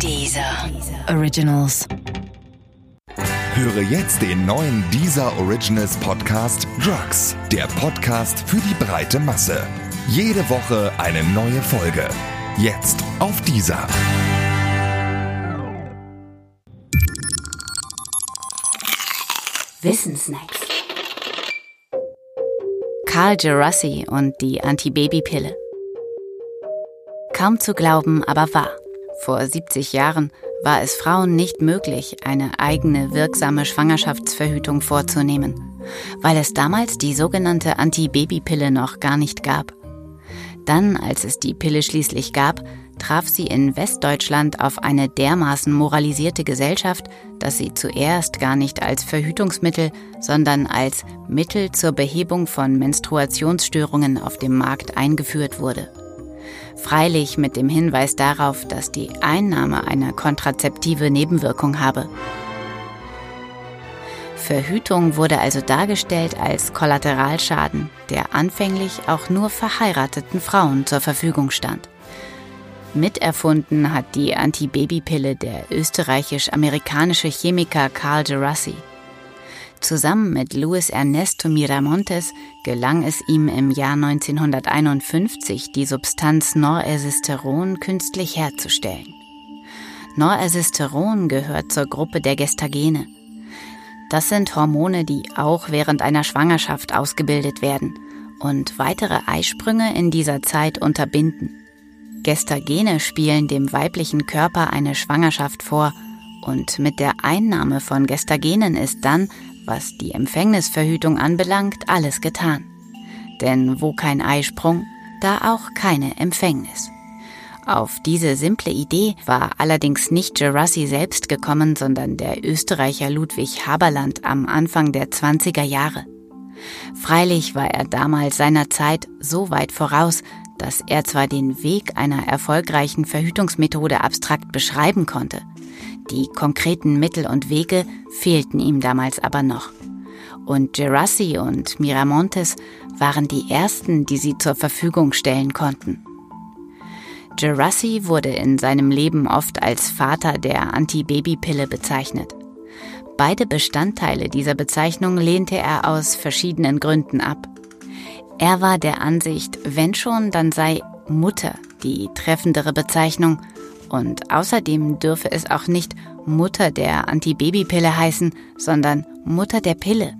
Dieser Originals. Höre jetzt den neuen Deezer Originals Podcast Drugs, der Podcast für die breite Masse. Jede Woche eine neue Folge. Jetzt auf Deezer. Wissensnacks. Carl Gerassi und die Antibabypille. Kaum zu glauben, aber wahr. Vor 70 Jahren war es Frauen nicht möglich, eine eigene wirksame Schwangerschaftsverhütung vorzunehmen, weil es damals die sogenannte Antibabypille noch gar nicht gab. Dann, als es die Pille schließlich gab, traf sie in Westdeutschland auf eine dermaßen moralisierte Gesellschaft, dass sie zuerst gar nicht als Verhütungsmittel, sondern als Mittel zur Behebung von Menstruationsstörungen auf dem Markt eingeführt wurde. Freilich mit dem Hinweis darauf, dass die Einnahme einer kontrazeptive Nebenwirkung habe. Verhütung wurde also dargestellt als Kollateralschaden, der anfänglich auch nur verheirateten Frauen zur Verfügung stand. Miterfunden hat die Antibabypille der österreichisch-amerikanische Chemiker Carl Gerassi. Zusammen mit Luis Ernesto Miramontes gelang es ihm im Jahr 1951, die Substanz Noresisteron künstlich herzustellen. Noresisteron gehört zur Gruppe der Gestagene. Das sind Hormone, die auch während einer Schwangerschaft ausgebildet werden und weitere Eisprünge in dieser Zeit unterbinden. Gestagene spielen dem weiblichen Körper eine Schwangerschaft vor und mit der Einnahme von Gestagenen ist dann, was die Empfängnisverhütung anbelangt, alles getan. Denn wo kein Eisprung, da auch keine Empfängnis. Auf diese simple Idee war allerdings nicht Gerassi selbst gekommen, sondern der Österreicher Ludwig Haberland am Anfang der 20er Jahre. Freilich war er damals seiner Zeit so weit voraus, dass er zwar den Weg einer erfolgreichen Verhütungsmethode abstrakt beschreiben konnte, die konkreten Mittel und Wege fehlten ihm damals aber noch. Und Gerassi und Miramontes waren die ersten, die sie zur Verfügung stellen konnten. Gerassi wurde in seinem Leben oft als Vater der Antibabypille bezeichnet. Beide Bestandteile dieser Bezeichnung lehnte er aus verschiedenen Gründen ab. Er war der Ansicht, wenn schon, dann sei Mutter die treffendere Bezeichnung und außerdem dürfe es auch nicht Mutter der Antibabypille heißen, sondern Mutter der Pille.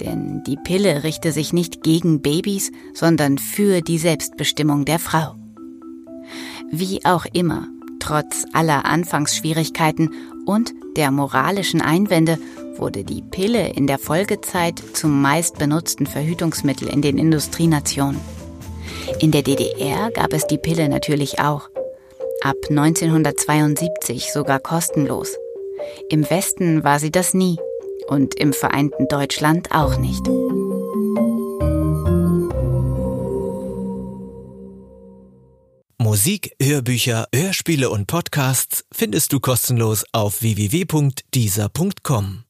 Denn die Pille richte sich nicht gegen Babys, sondern für die Selbstbestimmung der Frau. Wie auch immer, trotz aller Anfangsschwierigkeiten und der moralischen Einwände wurde die Pille in der Folgezeit zum meist benutzten Verhütungsmittel in den Industrienationen. In der DDR gab es die Pille natürlich auch. Ab 1972 sogar kostenlos. Im Westen war sie das nie und im vereinten Deutschland auch nicht. Musik, Hörbücher, Hörspiele und Podcasts findest du kostenlos auf www.dieser.com.